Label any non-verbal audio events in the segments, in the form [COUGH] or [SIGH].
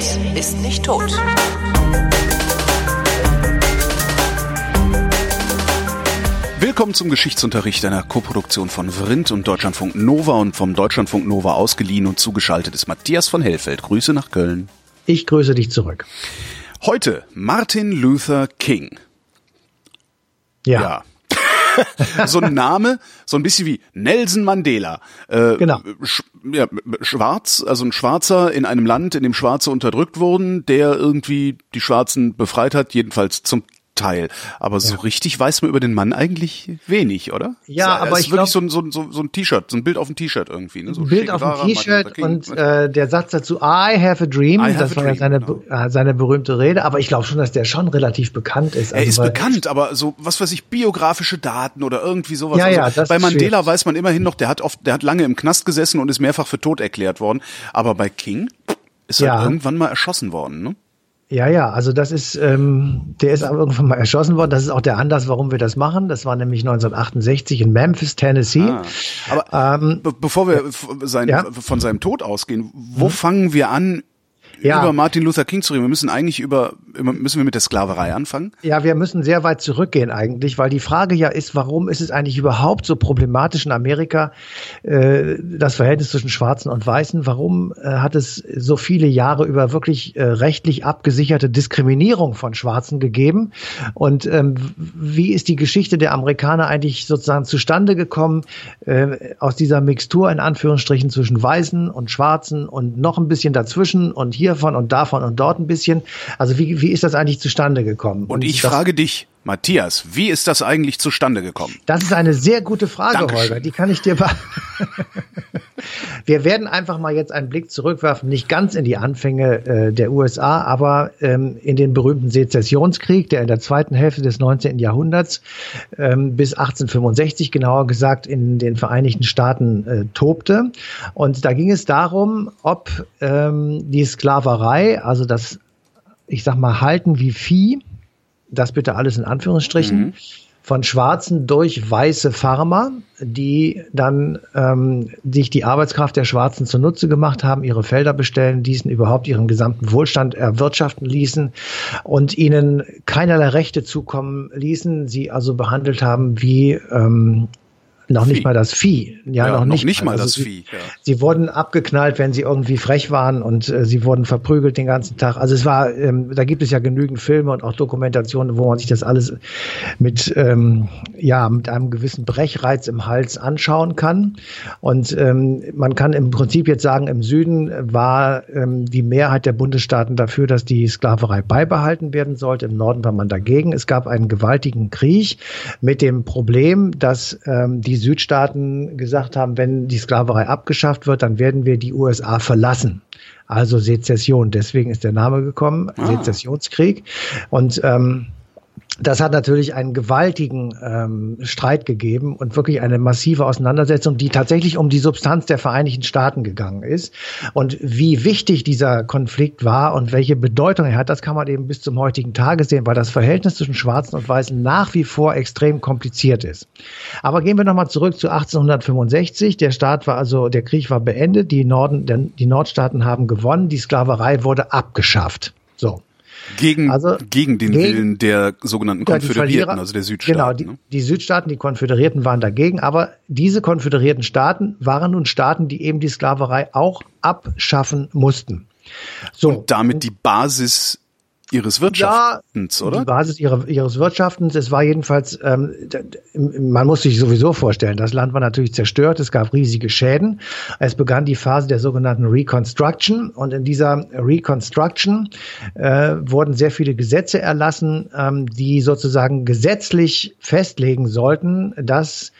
Geld ist nicht tot. Willkommen zum Geschichtsunterricht einer Koproduktion von Vrindt und Deutschlandfunk Nova und vom Deutschlandfunk Nova ausgeliehen und zugeschaltet ist Matthias von Hellfeld. Grüße nach Köln. Ich grüße dich zurück. Heute Martin Luther King. Ja. Ja. [LAUGHS] so ein Name, so ein bisschen wie Nelson Mandela. Äh, Genau. Sch ja, schwarz, also ein Schwarzer in einem Land, in dem Schwarze unterdrückt wurden, der irgendwie die Schwarzen befreit hat, jedenfalls zum Teil. Aber so richtig weiß man über den Mann eigentlich wenig, oder? Ja, Es aber ist ich wirklich glaub- so ein, so, ein- so ein T-Shirt, so ein Bild auf dem T-Shirt irgendwie. Ne? So Ein Bild auf dem T-Shirt und äh, der Satz dazu, I have a dream, have das a war ja dream, seine, genau. äh, seine berühmte Rede, aber ich glaube schon, dass der schon relativ bekannt ist. Er Also, ist weil- bekannt, aber so, was weiß ich, biografische Daten oder irgendwie sowas. Also Ja, ja, das bei Mandela schwierig. weiß man immerhin noch, der hat oft, der hat lange im Knast gesessen und ist mehrfach für tot erklärt worden. Aber bei King ist er Ja. irgendwann mal erschossen worden, ne? Ja, ja, also das ist, ähm, der ist irgendwann mal erschossen worden. Das ist auch der Anlass, warum wir das machen. Das war nämlich 1968 in Memphis, Tennessee. Ah. Aber Ähm, be bevor wir f- sein, Ja. Von seinem Tod ausgehen, wo fangen wir an, Ja. über Martin Luther King zu reden? Wir müssen eigentlich über, müssen wir mit der Sklaverei anfangen? Ja, wir müssen sehr weit zurückgehen eigentlich, weil die Frage ja ist, warum ist es eigentlich überhaupt so problematisch in Amerika, äh, das Verhältnis zwischen Schwarzen und Weißen? Warum äh, hat es so viele Jahre über wirklich äh, rechtlich abgesicherte Diskriminierung von Schwarzen gegeben? Und ähm, wie ist die Geschichte der Amerikaner eigentlich sozusagen zustande gekommen äh, aus dieser Mixtur in Anführungsstrichen zwischen Weißen und Schwarzen und noch ein bisschen dazwischen und hiervon und davon und dort ein bisschen? Also wie, wie ist das eigentlich zustande gekommen? Und ich das, frage dich, Matthias, wie ist das eigentlich zustande gekommen? Das ist eine sehr gute Frage, Dankeschön. Holger. Die kann ich dir. be- [LAUGHS] Wir werden einfach mal jetzt einen Blick zurückwerfen, nicht ganz in die Anfänge äh, der USA, aber ähm, in den berühmten Sezessionskrieg, der in der zweiten Hälfte des 19. Jahrhunderts ähm, bis 1865 genauer gesagt in den Vereinigten Staaten äh, tobte. Und da ging es darum, ob ähm, die Sklaverei, also das, ich sag mal, Halten wie Vieh, das bitte alles in Anführungsstrichen, von Schwarzen durch weiße Farmer, die dann ähm, sich die Arbeitskraft der Schwarzen zunutze gemacht haben, ihre Felder bestellen ließen, überhaupt ihren gesamten Wohlstand erwirtschaften ließen und ihnen keinerlei Rechte zukommen ließen, sie also behandelt haben wie ähm, noch Vieh. nicht mal das Vieh. Ja, noch, nicht, mal Also das sie, Vieh. Ja. Sie wurden abgeknallt, wenn sie irgendwie frech waren und äh, sie wurden verprügelt den ganzen Tag. Also es war, ähm, da gibt es ja genügend Filme und auch Dokumentationen, wo man sich das alles mit, ähm, ja, mit einem gewissen Brechreiz im Hals anschauen kann. Und ähm, man kann im Prinzip jetzt sagen, im Süden war ähm, die Mehrheit der Bundesstaaten dafür, dass die Sklaverei beibehalten werden sollte. Im Norden war man dagegen. Es gab einen gewaltigen Krieg mit dem Problem, dass ähm, die Südstaaten gesagt haben, wenn die Sklaverei abgeschafft wird, dann werden wir die USA verlassen. Also Sezession. Deswegen ist der Name gekommen, Ah. Sezessionskrieg. Und ähm, das hat natürlich einen gewaltigen ähm, Streit gegeben und wirklich eine massive Auseinandersetzung, die tatsächlich um die Substanz der Vereinigten Staaten gegangen ist. Und wie wichtig dieser Konflikt war und welche Bedeutung er hat, das kann man eben bis zum heutigen Tage sehen, weil das Verhältnis zwischen Schwarzen und Weißen nach wie vor extrem kompliziert ist. Aber gehen wir nochmal zurück zu 1865. Der Staat war also, der Krieg war beendet, die Norden, die Nordstaaten haben gewonnen, die Sklaverei wurde abgeschafft. So. Gegen, Also, gegen den gegen- Willen der sogenannten Konföderierten, also der Südstaaten. Genau, die, ne? die Südstaaten, die Konföderierten waren dagegen, aber diese konföderierten Staaten waren nun Staaten, die eben die Sklaverei auch abschaffen mussten. So. Und damit die Basis ihres Wirtschaftens, oder? Die Basis ihrer, ihres Wirtschaftens. Es war jedenfalls, ähm, man muss sich sowieso vorstellen, das Land war natürlich zerstört, es gab riesige Schäden. Es begann die Phase der sogenannten Reconstruction und in dieser Reconstruction äh, wurden sehr viele Gesetze erlassen, ähm, die sozusagen gesetzlich festlegen sollten, dass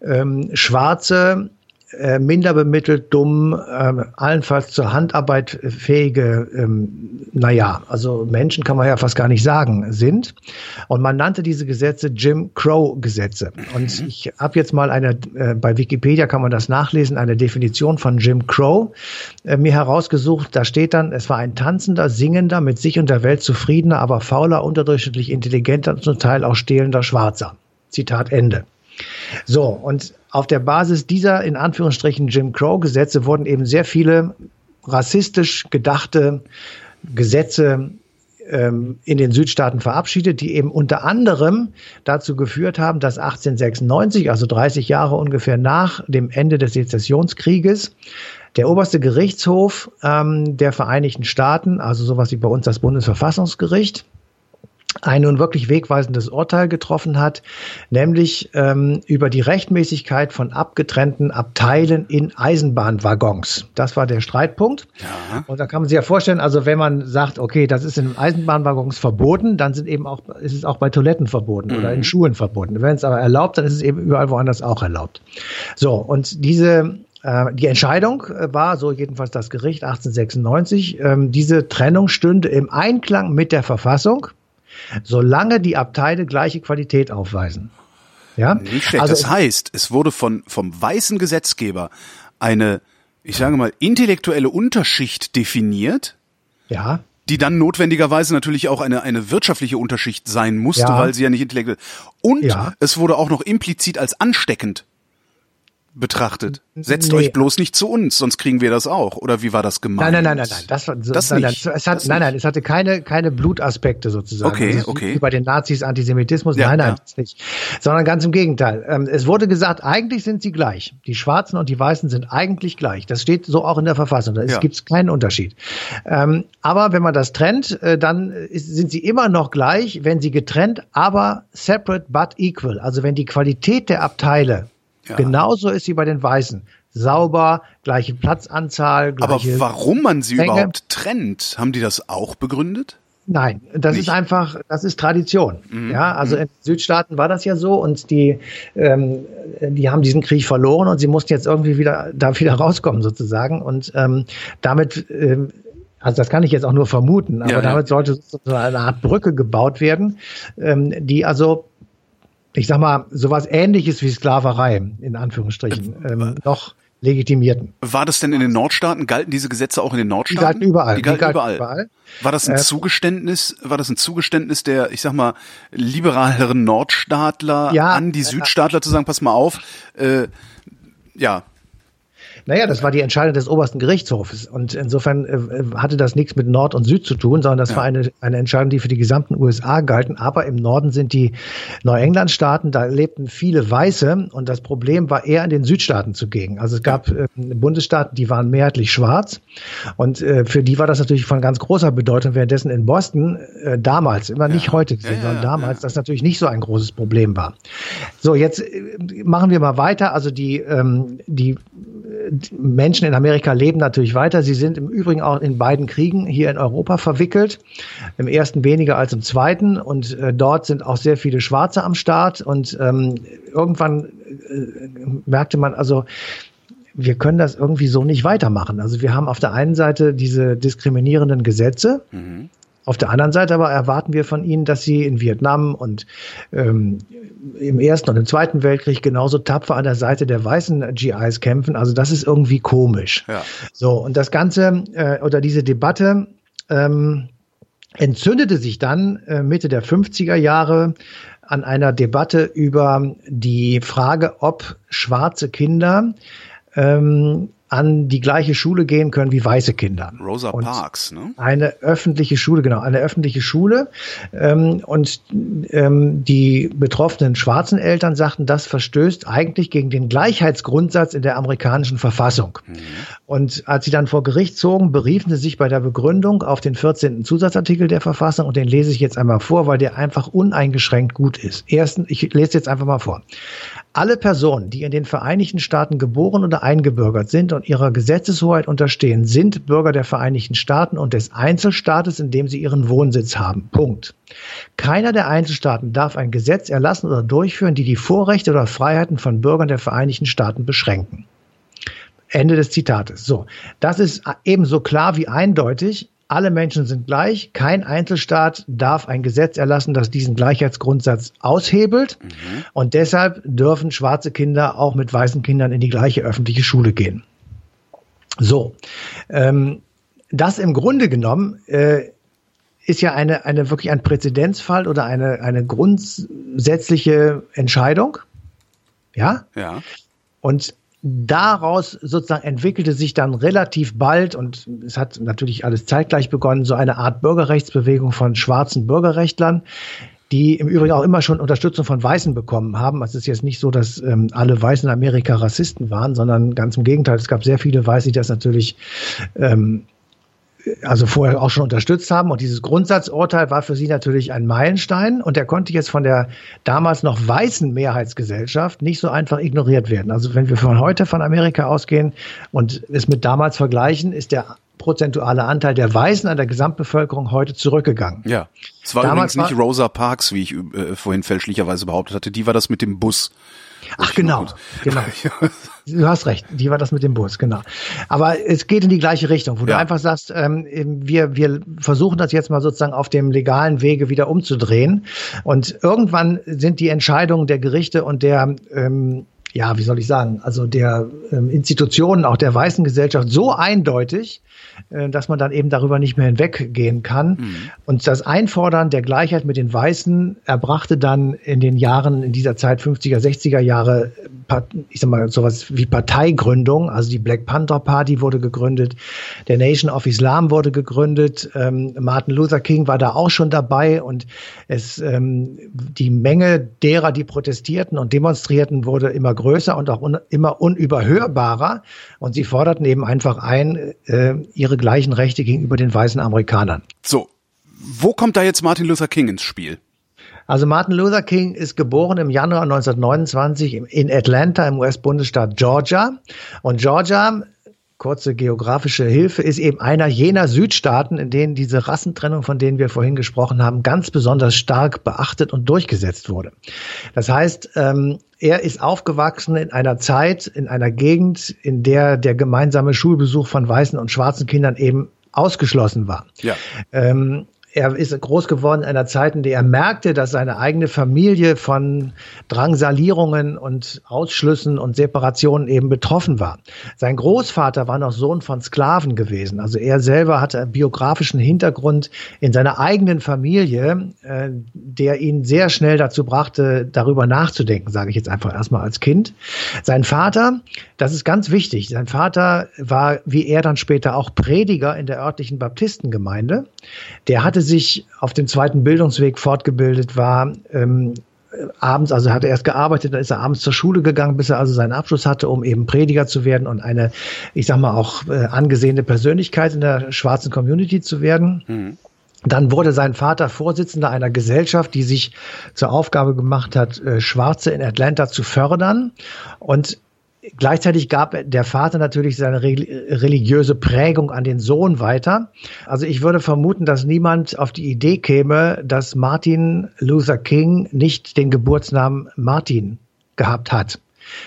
ähm, Schwarze äh, minder bemittelt, dumm, ähm, allenfalls zur Handarbeit fähige, ähm, naja, also Menschen kann man ja fast gar nicht sagen, sind. Und man nannte diese Gesetze Jim Crow-Gesetze. Und ich habe jetzt mal eine, äh, bei Wikipedia kann man das nachlesen, eine Definition von Jim Crow äh, mir herausgesucht. Da steht dann, es war ein tanzender, singender, mit sich und der Welt zufriedener, aber fauler, unterdurchschnittlich intelligenter und zum Teil auch stehlender Schwarzer. Zitat Ende. So, und auf der Basis dieser in Anführungsstrichen Jim Crow-Gesetze wurden eben sehr viele rassistisch gedachte Gesetze ähm, in den Südstaaten verabschiedet, die eben unter anderem dazu geführt haben, dass 1896, also 30 Jahre ungefähr nach dem Ende des Sezessionskrieges, der oberste Gerichtshof ähm, der Vereinigten Staaten, also sowas wie bei uns das Bundesverfassungsgericht, ein nun wirklich wegweisendes Urteil getroffen hat, nämlich ähm, über die Rechtmäßigkeit von abgetrennten Abteilen in Eisenbahnwaggons. Das war der Streitpunkt. Ja. Und da kann man sich ja vorstellen, also wenn man sagt, okay, das ist in Eisenbahnwaggons verboten, dann sind eben auch, ist es auch bei Toiletten verboten mhm. oder in Schulen verboten. Wenn es aber erlaubt, dann ist es eben überall woanders auch erlaubt. So, und diese äh, die Entscheidung äh, war, so jedenfalls das Gericht 1896, ähm, diese Trennung stünde im Einklang mit der Verfassung solange die Abteile gleiche Qualität aufweisen. Ja? Nicht schlecht. Also das heißt, es wurde von, vom weißen Gesetzgeber eine, ich sage mal, intellektuelle Unterschicht definiert. Ja. Die dann notwendigerweise natürlich auch eine, eine wirtschaftliche Unterschicht sein musste, ja. weil sie ja nicht intellektuell. Und ja. es wurde auch noch implizit als ansteckend betrachtet. Setzt nee. euch bloß nicht zu uns, sonst kriegen wir das auch. Oder wie war das gemeint? Nein, nein, nein, nein, nein. Das, das nein, nicht. Nein, es hat, nein, nein, es hatte keine, keine Blutaspekte sozusagen. Okay, also okay. Wie bei den Nazis Antisemitismus. Ja, nein, nein, ja. nicht. Sondern ganz im Gegenteil. Ähm, es wurde gesagt, eigentlich sind sie gleich. Die Schwarzen und die Weißen sind eigentlich gleich. Das steht so auch in der Verfassung. Da ja. gibt es keinen Unterschied. Ähm, aber wenn man das trennt, äh, dann sind sie immer noch gleich, wenn sie getrennt, aber separate but equal. Also wenn die Qualität der Abteile ja. Genauso ist sie bei den Weißen. Sauber, gleiche Platzanzahl, gleiche Aber warum man sie Menge. überhaupt trennt, haben die das auch begründet? Nein, das Nicht. ist einfach, das ist Tradition. Mhm. Ja, also mhm. in Südstaaten war das ja so und die, ähm, die haben diesen Krieg verloren und sie mussten jetzt irgendwie wieder da wieder [LAUGHS] rauskommen sozusagen und ähm, damit ähm, also das kann ich jetzt auch nur vermuten, aber ja, damit sollte so eine Art Brücke gebaut werden, ähm, die also ich sag mal, sowas ähnliches wie Sklaverei, in Anführungsstrichen, äh, ähm, noch legitimierten. War das denn in den Nordstaaten? Galten diese Gesetze auch in den Nordstaaten? Die galten überall. Die galten, die galten überall. überall. War das ein äh, Zugeständnis, war das ein Zugeständnis der, ich sag mal, liberaleren Nordstaatler ja, an die Südstaatler zu sagen, pass mal auf, äh, ja, naja, das war die Entscheidung des obersten Gerichtshofes. Und insofern äh, hatte das nichts mit Nord und Süd zu tun, sondern das ja. war eine, eine Entscheidung, die für die gesamten USA galten. Aber im Norden sind die Neuenglandstaaten, da lebten viele Weiße und das Problem war eher in den Südstaaten zugegen. Also es gab äh, Bundesstaaten, die waren mehrheitlich schwarz und äh, für die war das natürlich von ganz großer Bedeutung, währenddessen in Boston äh, damals, immer nicht ja. heute gesehen, ja, sondern damals, das natürlich nicht so ein großes Problem war. So, jetzt äh, machen wir mal weiter. Also die, ähm, die Menschen in Amerika leben natürlich weiter. Sie sind im Übrigen auch in beiden Kriegen hier in Europa verwickelt. Im ersten weniger als im zweiten. Und äh, dort sind auch sehr viele Schwarze am Start. Und ähm, irgendwann äh, merkte man also, wir können das irgendwie so nicht weitermachen. Also wir haben auf der einen Seite diese diskriminierenden Gesetze. Mhm. Auf der anderen Seite aber erwarten wir von ihnen, dass sie in Vietnam und ähm, im Ersten und im Zweiten Weltkrieg genauso tapfer an der Seite der weißen GIs kämpfen. Also das ist irgendwie komisch. Ja. So, und das Ganze äh, oder diese Debatte ähm, entzündete sich dann äh, Mitte der 50er Jahre an einer Debatte über die Frage, ob schwarze Kinder ähm, an die gleiche Schule gehen können wie weiße Kinder. Rosa und Parks, ne? Eine öffentliche Schule, genau, eine öffentliche Schule. Ähm, und ähm, die betroffenen schwarzen Eltern sagten, das verstößt eigentlich gegen den Gleichheitsgrundsatz in der amerikanischen Verfassung. Mhm. Und als sie dann vor Gericht zogen, beriefen sie sich bei der Begründung auf den 14. Zusatzartikel der Verfassung und den lese ich jetzt einmal vor, weil der einfach uneingeschränkt gut ist. Erstens, ich lese jetzt einfach mal vor. Alle Personen, die in den Vereinigten Staaten geboren oder eingebürgert sind und ihrer Gesetzeshoheit unterstehen, sind Bürger der Vereinigten Staaten und des Einzelstaates, in dem sie ihren Wohnsitz haben. Punkt. Keiner der Einzelstaaten darf ein Gesetz erlassen oder durchführen, die die Vorrechte oder Freiheiten von Bürgern der Vereinigten Staaten beschränken. Ende des Zitates. So, das ist ebenso klar wie eindeutig alle Menschen sind gleich. Kein Einzelstaat darf ein Gesetz erlassen, das diesen Gleichheitsgrundsatz aushebelt. Mhm. Und deshalb dürfen schwarze Kinder auch mit weißen Kindern in die gleiche öffentliche Schule gehen. So, ähm, das im Grunde genommen äh, ist ja eine, eine wirklich ein Präzedenzfall oder eine, eine grundsätzliche Entscheidung. Ja? Ja. Und daraus sozusagen entwickelte sich dann relativ bald, und es hat natürlich alles zeitgleich begonnen, so eine Art Bürgerrechtsbewegung von schwarzen Bürgerrechtlern, die im Übrigen auch immer schon Unterstützung von Weißen bekommen haben. Also es ist jetzt nicht so, dass ähm, alle Weißen in Amerika Rassisten waren, sondern ganz im Gegenteil, es gab sehr viele Weiße, die das natürlich ähm, also vorher auch schon unterstützt haben. Und dieses Grundsatzurteil war für sie natürlich ein Meilenstein und der konnte jetzt von der damals noch weißen Mehrheitsgesellschaft nicht so einfach ignoriert werden. Also wenn wir von heute von Amerika ausgehen und es mit damals vergleichen, ist der prozentuale Anteil der Weißen an der Gesamtbevölkerung heute zurückgegangen. Ja, es war Damals übrigens nicht Rosa Parks, wie ich äh, vorhin fälschlicherweise behauptet hatte. Die war das mit dem Bus. Ach genau, genau. [LAUGHS] Du hast recht, die war das mit dem Bus, genau. Aber es geht in die gleiche Richtung, wo ja. du einfach sagst, ähm, wir, wir versuchen das jetzt mal sozusagen auf dem legalen Wege wieder umzudrehen. Und irgendwann sind die Entscheidungen der Gerichte und der ähm, ja, wie soll ich sagen, also der ähm, Institutionen, auch der weißen Gesellschaft so eindeutig, dass man dann eben darüber nicht mehr hinweggehen kann. Mhm. Und das Einfordern der Gleichheit mit den Weißen erbrachte dann in den Jahren, in dieser Zeit 50er, 60er Jahre, ich sag mal, sowas wie Parteigründung. Also die Black Panther Party wurde gegründet, der Nation of Islam wurde gegründet, ähm, Martin Luther King war da auch schon dabei und es, ähm, die Menge derer, die protestierten und demonstrierten, wurde immer größer und auch un immer unüberhörbarer. Und sie forderten eben einfach ein, äh, ihre gleichen Rechte gegenüber den weißen Amerikanern. So, wo kommt da jetzt Martin Luther King ins Spiel? Also Martin Luther King ist geboren im Januar 1929 in Atlanta im US-Bundesstaat Georgia. Und Georgia kurze geografische Hilfe, ist eben einer jener Südstaaten, in denen diese Rassentrennung, von denen wir vorhin gesprochen haben, ganz besonders stark beachtet und durchgesetzt wurde. Das heißt, ähm, er ist aufgewachsen in einer Zeit, in einer Gegend, in der der gemeinsame Schulbesuch von weißen und schwarzen Kindern eben ausgeschlossen war. Ja. Ähm, er ist groß geworden in einer Zeit, in der er merkte, dass seine eigene Familie von Drangsalierungen und Ausschlüssen und Separationen eben betroffen war. Sein Großvater war noch Sohn von Sklaven gewesen. Also er selber hatte einen biografischen Hintergrund in seiner eigenen Familie, äh, der ihn sehr schnell dazu brachte, darüber nachzudenken, sage ich jetzt einfach erstmal als Kind. Sein Vater, das ist ganz wichtig, sein Vater war, wie er dann später auch Prediger in der örtlichen Baptistengemeinde. Der hatte sich auf dem zweiten Bildungsweg fortgebildet, war ähm, abends, also hat er erst gearbeitet, dann ist er abends zur Schule gegangen, bis er also seinen Abschluss hatte, um eben Prediger zu werden und eine, ich sag mal, auch äh, angesehene Persönlichkeit in der schwarzen Community zu werden. Mhm. Dann wurde sein Vater Vorsitzender einer Gesellschaft, die sich zur Aufgabe gemacht hat, äh, Schwarze in Atlanta zu fördern. Und Gleichzeitig gab der Vater natürlich seine religiöse Prägung an den Sohn weiter. Also ich würde vermuten, dass niemand auf die Idee käme, dass Martin Luther King nicht den Geburtsnamen Martin gehabt hat.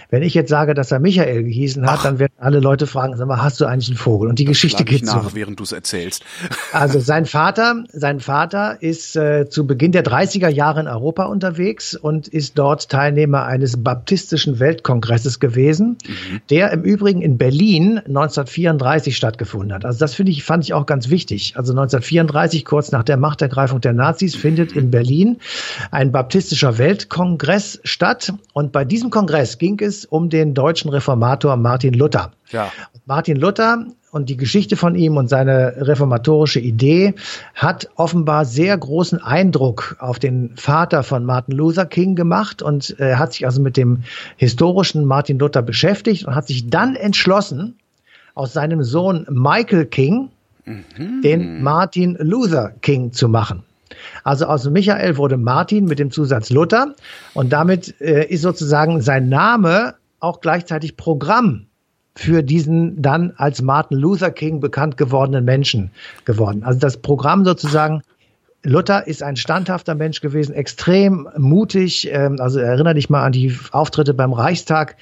Wenn ich jetzt sage, dass er Michael gehießen hat, Ach. dann werden alle Leute fragen, sag mal, hast du eigentlich einen Vogel? Und die das Geschichte geht nach, so. während du es erzählst. [LAUGHS] Also sein Vater, sein Vater ist äh, zu Beginn der 30er Jahre in Europa unterwegs und ist dort Teilnehmer eines baptistischen Weltkongresses gewesen, mhm. der im Übrigen in Berlin 1934 stattgefunden hat. Also das finde ich, fand ich auch ganz wichtig. Also 1934, kurz nach der Machtergreifung der Nazis, findet in Berlin ein baptistischer Weltkongress statt. Und bei diesem Kongress ging ging es um den deutschen Reformator Martin Luther. Ja. Martin Luther und die Geschichte von ihm und seine reformatorische Idee hat offenbar sehr großen Eindruck auf den Vater von Martin Luther King gemacht und er hat sich also mit dem historischen Martin Luther beschäftigt und hat sich dann entschlossen, aus seinem Sohn Michael King mhm. den Martin Luther King zu machen. Also aus Michael wurde Martin mit dem Zusatz Luther und damit äh, ist sozusagen sein Name auch gleichzeitig Programm für diesen dann als Martin Luther King bekannt gewordenen Menschen geworden. Also das Programm sozusagen Luther ist ein standhafter Mensch gewesen, extrem mutig. Ähm, also erinnere dich mal an die Auftritte beim Reichstag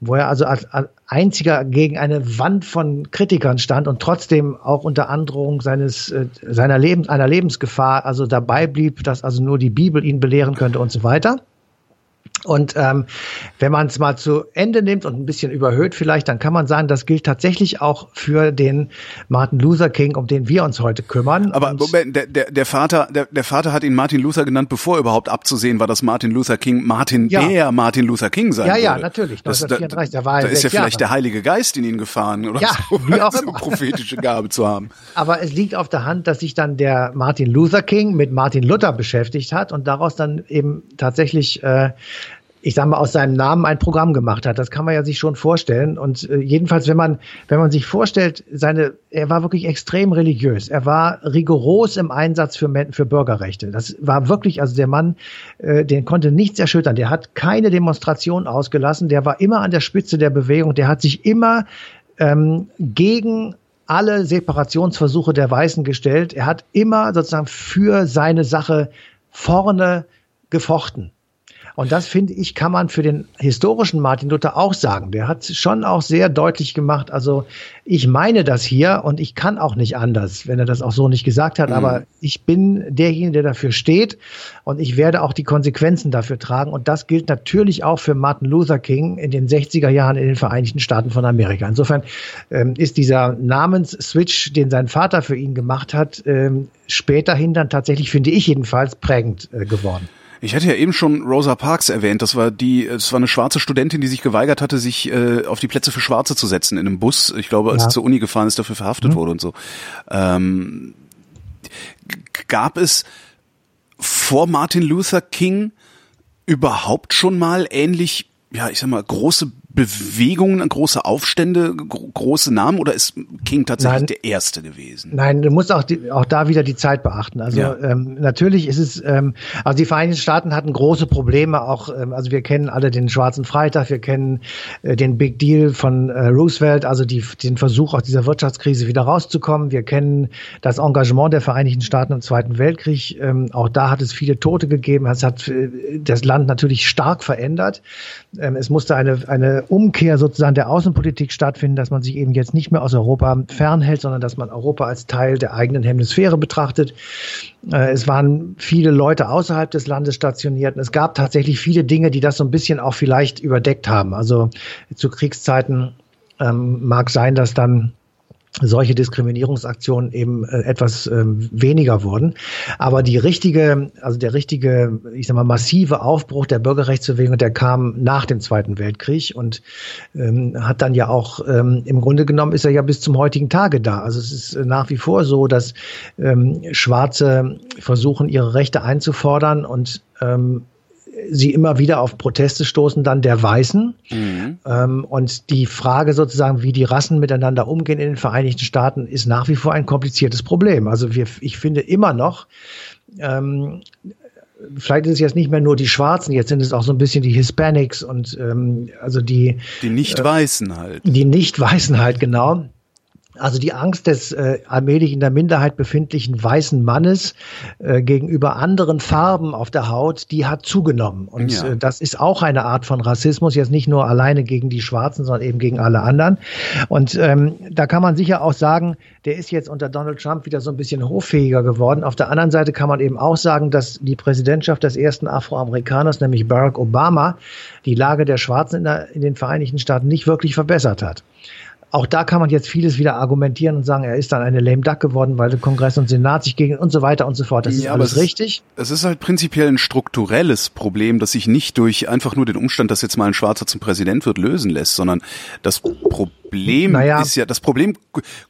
wo er also als, einziger gegen eine Wand von Kritikern stand und trotzdem auch unter Androhung seines äh, seiner Lebens einer Lebensgefahr also dabei blieb, dass also nur die Bibel ihn belehren könnte und so weiter. Und ähm, wenn man es mal zu Ende nimmt und ein bisschen überhöht vielleicht, dann kann man sagen, das gilt tatsächlich auch für den Martin Luther King, um den wir uns heute kümmern. Aber Moment, der, der, der Vater, der, der Vater hat ihn Martin Luther genannt, bevor überhaupt abzusehen war, dass Martin Luther King Martin ja. der Martin Luther King sein Ja, ja, würde. natürlich. 1934, da, da, war da ist ja vielleicht Jahre. der Heilige Geist in ihn gefahren oder ja, so, wie [LAUGHS] auch immer. prophetische Gabe zu haben. Aber es liegt auf der Hand, dass sich dann der Martin Luther King mit Martin Luther beschäftigt hat und daraus dann eben tatsächlich äh, ich sag mal, aus seinem Namen ein Programm gemacht hat. Das kann man ja sich schon vorstellen. Und äh, jedenfalls, wenn man, wenn man sich vorstellt, seine, er war wirklich extrem religiös. Er war rigoros im Einsatz für, für Bürgerrechte. Das war wirklich, also der Mann, äh, den konnte nichts erschüttern. Der hat keine Demonstration ausgelassen. Der war immer an der Spitze der Bewegung. Der hat sich immer ähm, gegen alle Separationsversuche der Weißen gestellt. Er hat immer sozusagen für seine Sache vorne gefochten. Und das finde ich, kann man für den historischen Martin Luther auch sagen. Der hat schon auch sehr deutlich gemacht, also ich meine das hier und ich kann auch nicht anders, wenn er das auch so nicht gesagt hat, mhm. aber ich bin derjenige, der dafür steht und ich werde auch die Konsequenzen dafür tragen. Und das gilt natürlich auch für Martin Luther King in den 60er Jahren in den Vereinigten Staaten von Amerika. Insofern ähm, ist dieser Namensswitch, den sein Vater für ihn gemacht hat, ähm, späterhin dann tatsächlich, finde ich jedenfalls, prägend äh, geworden. Ich hatte ja eben schon Rosa Parks erwähnt. Das war die, es war eine schwarze Studentin, die sich geweigert hatte, sich äh, auf die Plätze für Schwarze zu setzen in einem Bus. Ich glaube, als ja. sie zur Uni gefahren ist, dafür verhaftet mhm. wurde und so. Ähm, gab es vor Martin Luther King überhaupt schon mal ähnlich, ja, ich sag mal, große Bewegungen, große Aufstände, große Namen oder ist King tatsächlich Nein. der Erste gewesen? Nein, du musst auch, die, auch da wieder die Zeit beachten. Also ja. ähm, natürlich ist es, ähm, also die Vereinigten Staaten hatten große Probleme auch, ähm, also wir kennen alle den Schwarzen Freitag, wir kennen äh, den Big Deal von äh, Roosevelt, also die, den Versuch aus dieser Wirtschaftskrise wieder rauszukommen. Wir kennen das Engagement der Vereinigten Staaten im Zweiten Weltkrieg. Ähm, auch da hat es viele Tote gegeben. Es hat äh, das Land natürlich stark verändert. Ähm, es musste eine, eine Umkehr sozusagen der Außenpolitik stattfinden, dass man sich eben jetzt nicht mehr aus Europa fernhält, sondern dass man Europa als Teil der eigenen Hemisphäre betrachtet. Äh, es waren viele Leute außerhalb des Landes stationiert. Und es gab tatsächlich viele Dinge, die das so ein bisschen auch vielleicht überdeckt haben. Also zu Kriegszeiten ähm, mag sein, dass dann solche Diskriminierungsaktionen eben äh, etwas ähm, weniger wurden. Aber die richtige, also der richtige, ich sag mal, massive Aufbruch der Bürgerrechtsbewegung, der kam nach dem Zweiten Weltkrieg und ähm, hat dann ja auch, ähm, im Grunde genommen ist er ja bis zum heutigen Tage da. Also es ist nach wie vor so, dass ähm, Schwarze versuchen, ihre Rechte einzufordern und ähm, sie immer wieder auf Proteste stoßen, dann der Weißen. Mhm. Ähm, und die Frage sozusagen, wie die Rassen miteinander umgehen in den Vereinigten Staaten, ist nach wie vor ein kompliziertes Problem. Also wir, ich finde immer noch, ähm, vielleicht ist es jetzt nicht mehr nur die Schwarzen, jetzt sind es auch so ein bisschen die Hispanics und ähm, also die die Nicht-Weißen halt. Die Nicht-Weißen halt, genau also die Angst des äh, allmählich in der Minderheit befindlichen weißen Mannes äh, gegenüber anderen Farben auf der Haut, die hat zugenommen. Und ja. äh, das ist auch eine Art von Rassismus, jetzt nicht nur alleine gegen die Schwarzen, sondern eben gegen alle anderen. Und ähm, da kann man sicher auch sagen, der ist jetzt unter Donald Trump wieder so ein bisschen hoffähiger geworden. Auf der anderen Seite kann man eben auch sagen, dass die Präsidentschaft des ersten Afroamerikaners, nämlich Barack Obama, die Lage der Schwarzen in, der, in den Vereinigten Staaten nicht wirklich verbessert hat. Auch da kann man jetzt vieles wieder argumentieren und sagen, er ist dann eine lame duck geworden, weil der Kongress und Senat sich gegen und so weiter und so fort. Das ja, ist alles es richtig. Es ist halt prinzipiell ein strukturelles Problem, das sich nicht durch einfach nur den Umstand, dass jetzt mal ein Schwarzer zum Präsident wird, lösen lässt, sondern das Problem naja. ist ja, das Problem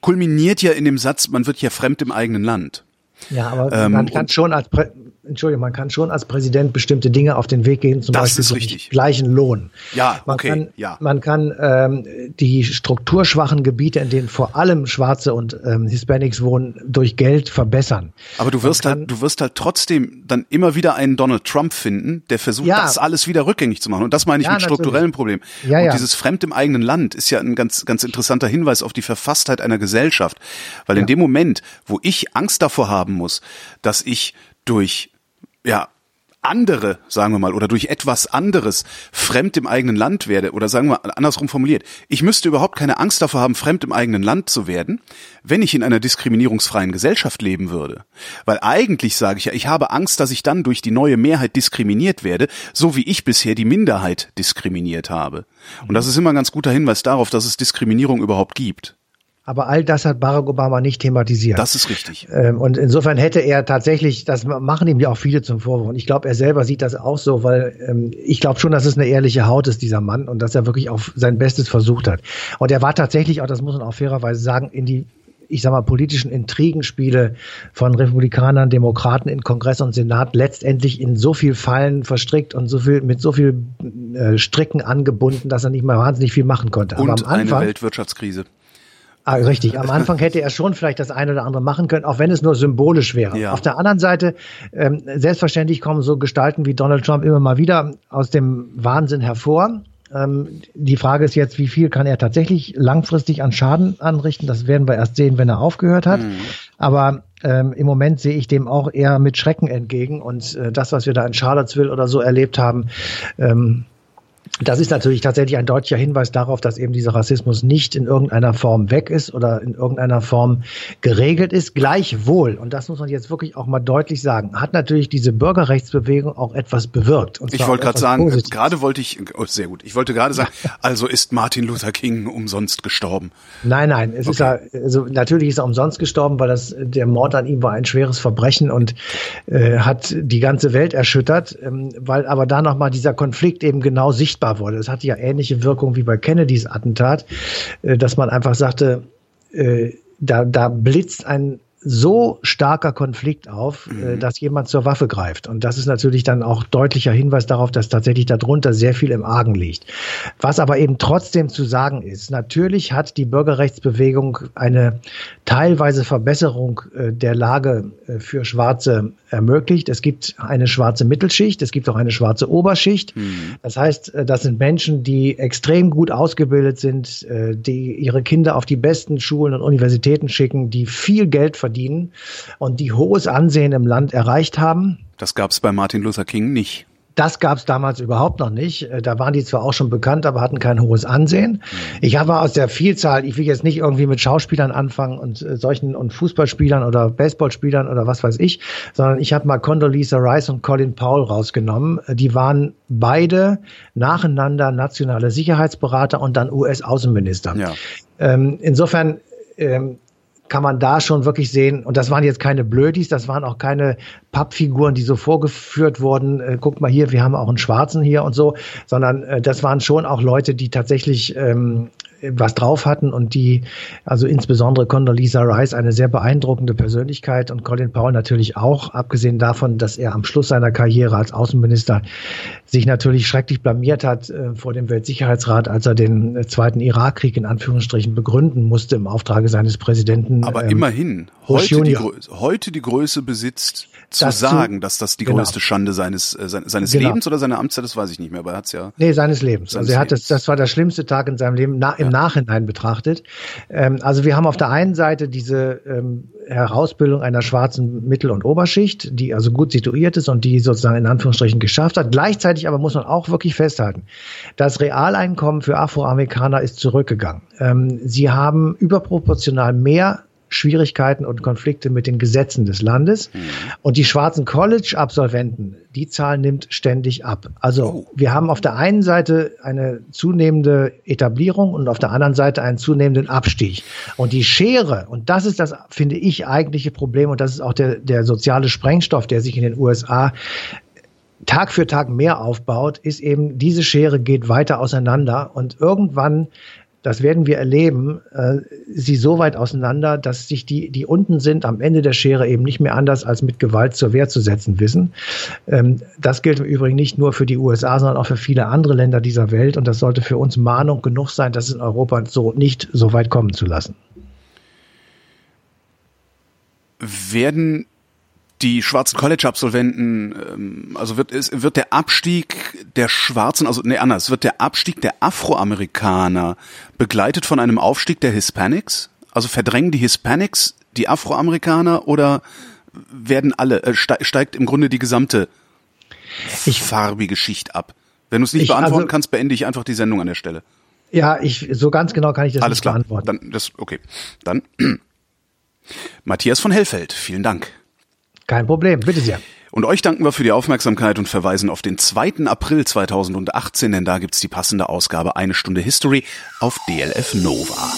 kulminiert ja in dem Satz, man wird ja fremd im eigenen Land. Ja, aber ähm, man kann schon als Prä Entschuldigung, man kann schon als Präsident bestimmte Dinge auf den Weg gehen, zum das Beispiel richtig. gleichen Lohn. Ja, man okay, kann, ja. Man kann ähm, die strukturschwachen Gebiete, in denen vor allem Schwarze und ähm, Hispanics wohnen, durch Geld verbessern. Aber du wirst kann, halt, du wirst halt trotzdem dann immer wieder einen Donald Trump finden, der versucht, ja. das alles wieder rückgängig zu machen. Und das meine ich ja, mit strukturellen Problemen. Ja, und dieses Fremd im eigenen Land ist ja ein ganz, ganz interessanter Hinweis auf die Verfasstheit einer Gesellschaft. Weil in dem Moment, wo ich Angst davor haben muss, dass ich durch ja, andere, sagen wir mal, oder durch etwas anderes fremd im eigenen Land werde, oder sagen wir andersrum formuliert, ich müsste überhaupt keine Angst davor haben, fremd im eigenen Land zu werden, wenn ich in einer diskriminierungsfreien Gesellschaft leben würde. Weil eigentlich sage ich ja, ich habe Angst, dass ich dann durch die neue Mehrheit diskriminiert werde, so wie ich bisher die Minderheit diskriminiert habe. Und das ist immer ein ganz guter Hinweis darauf, dass es Diskriminierung überhaupt gibt. Aber all das hat Barack Obama nicht thematisiert. Das ist richtig. Ähm, und insofern hätte er tatsächlich, das machen ihm ja auch viele zum Vorwurf. Und ich glaube, er selber sieht das auch so, weil ähm, ich glaube schon, dass es eine ehrliche Haut ist, dieser Mann, und dass er wirklich auch sein Bestes versucht hat. Und er war tatsächlich auch, das muss man auch fairerweise sagen, in die ich sag mal, politischen Intrigenspiele von Republikanern, Demokraten in Kongress und Senat letztendlich in so viel Fallen verstrickt und so viel mit so viel äh, Stricken angebunden, dass er nicht mal wahnsinnig viel machen konnte. Und Aber am Anfang, eine Weltwirtschaftskrise. Ah, richtig. Am Anfang hätte er schon vielleicht das eine oder andere machen können, auch wenn es nur symbolisch wäre. Ja. Auf der anderen Seite, ähm, selbstverständlich kommen so Gestalten wie Donald Trump immer mal wieder aus dem Wahnsinn hervor. Ähm, die Frage ist jetzt, wie viel kann er tatsächlich langfristig an Schaden anrichten? Das werden wir erst sehen, wenn er aufgehört hat. Mhm. Aber ähm, im Moment sehe ich dem auch eher mit Schrecken entgegen. Und äh, das, was wir da in Charlottesville oder so erlebt haben, ähm, das ist natürlich tatsächlich ein deutlicher Hinweis darauf, dass eben dieser Rassismus nicht in irgendeiner Form weg ist oder in irgendeiner Form geregelt ist. Gleichwohl, und das muss man jetzt wirklich auch mal deutlich sagen, hat natürlich diese Bürgerrechtsbewegung auch etwas bewirkt. ich wollte gerade sagen, Positives. gerade wollte ich, oh, sehr gut, ich wollte gerade sagen, also ist Martin Luther King umsonst gestorben. Nein, nein, es okay. ist ja, also natürlich ist er umsonst gestorben, weil das, der Mord an ihm war ein schweres Verbrechen und äh, hat die ganze Welt erschüttert, ähm, weil aber da nochmal dieser Konflikt eben genau sichtbar sichtbar wurde. Es hatte ja ähnliche Wirkung wie bei Kennedys Attentat, äh, dass man einfach sagte, äh, da, da blitzt ein so starker Konflikt auf, äh, mhm. dass jemand zur Waffe greift. Und das ist natürlich dann auch deutlicher Hinweis darauf, dass tatsächlich darunter sehr viel im Argen liegt. Was aber eben trotzdem zu sagen ist, natürlich hat die Bürgerrechtsbewegung eine teilweise Verbesserung äh, der Lage äh, für Schwarze ermöglicht. Es gibt eine schwarze Mittelschicht, es gibt auch eine schwarze Oberschicht. Mhm. Das heißt, das sind Menschen, die extrem gut ausgebildet sind, die ihre Kinder auf die besten Schulen und Universitäten schicken, die viel Geld verdienen verdienen und die hohes Ansehen im Land erreicht haben. Das gab es bei Martin Luther King nicht. Das gab es damals überhaupt noch nicht. Äh, da waren die zwar auch schon bekannt, aber hatten kein hohes Ansehen. Mhm. Ich habe aus der Vielzahl, ich will jetzt nicht irgendwie mit Schauspielern anfangen und äh, solchen und Fußballspielern oder Baseballspielern oder was weiß ich, sondern ich habe mal Condoleezza Rice und Colin Powell rausgenommen. Äh, die waren beide nacheinander nationale Sicherheitsberater und dann US-Außenminister. Ja. Ähm, insofern ähm, kann man da schon wirklich sehen, und das waren jetzt keine Blödis, das waren auch keine Pappfiguren, die so vorgeführt wurden, äh, guckt mal hier, wir haben auch einen Schwarzen hier und so, sondern äh, das waren schon auch Leute, die tatsächlich ähm, was drauf hatten und die, also insbesondere Condoleezza Rice, eine sehr beeindruckende Persönlichkeit und Colin Powell natürlich auch, abgesehen davon, dass er am Schluss seiner Karriere als Außenminister sich natürlich schrecklich blamiert hat äh, vor dem Weltsicherheitsrat, als er den äh, zweiten Irakkrieg in Anführungsstrichen begründen musste im Auftrage seines Präsidenten. Aber ähm, immerhin, heute die, heute die Größe besitzt, zu das sagen, zu, dass das die genau. größte Schande seines, äh, seines genau. Lebens oder seiner Amtszeit, das weiß ich nicht mehr, aber er hat's ja. Nee, seines Lebens. Seines also er hat das, das war der schlimmste Tag in seinem Leben, na, im ja. Nachhinein betrachtet. Ähm, also wir haben auf der einen Seite diese ähm, Herausbildung einer schwarzen Mittel- und Oberschicht, die also gut situiert ist und die sozusagen in Anführungsstrichen geschafft hat. Gleichzeitig aber muss man auch wirklich festhalten, das Realeinkommen für Afroamerikaner ist zurückgegangen. Ähm, sie haben überproportional mehr Schwierigkeiten und Konflikte mit den Gesetzen des Landes. Mhm. Und die schwarzen College-Absolventen, die Zahl nimmt ständig ab. Also oh. wir haben auf der einen Seite eine zunehmende Etablierung und auf der anderen Seite einen zunehmenden Abstieg. Und die Schere, und das ist das, finde ich, eigentliche Problem, und das ist auch der, der soziale Sprengstoff, der sich in den USA Tag für Tag mehr aufbaut, ist eben, diese Schere geht weiter auseinander und irgendwann das werden wir erleben, äh, sie so weit auseinander, dass sich die, die unten sind, am Ende der Schere eben nicht mehr anders als mit Gewalt zur Wehr zu setzen wissen. Ähm, das gilt im Übrigen nicht nur für die USA, sondern auch für viele andere Länder dieser Welt. Und das sollte für uns Mahnung genug sein, das in Europa so nicht so weit kommen zu lassen. Werden die schwarzen College-Absolventen, ähm, also wird, es wird der Abstieg der Schwarzen, also nee, anders, wird der Abstieg der Afroamerikaner begleitet von einem Aufstieg der Hispanics? Also verdrängen die Hispanics die Afroamerikaner oder werden alle, äh, steigt im Grunde die gesamte ich, farbige Schicht ab? Wenn du es nicht ich, beantworten also, kannst, beende ich einfach die Sendung an der Stelle. Ja, ich so ganz genau kann ich das Alles nicht klar. beantworten. Dann das okay. Dann [CLEARS THROAT] Matthias von Hellfeld, vielen Dank. Kein Problem, bitte sehr. Und euch danken wir für die Aufmerksamkeit und verweisen auf den 2. April 2018, denn da gibt's die passende Ausgabe Eine Stunde History auf DLF Nova.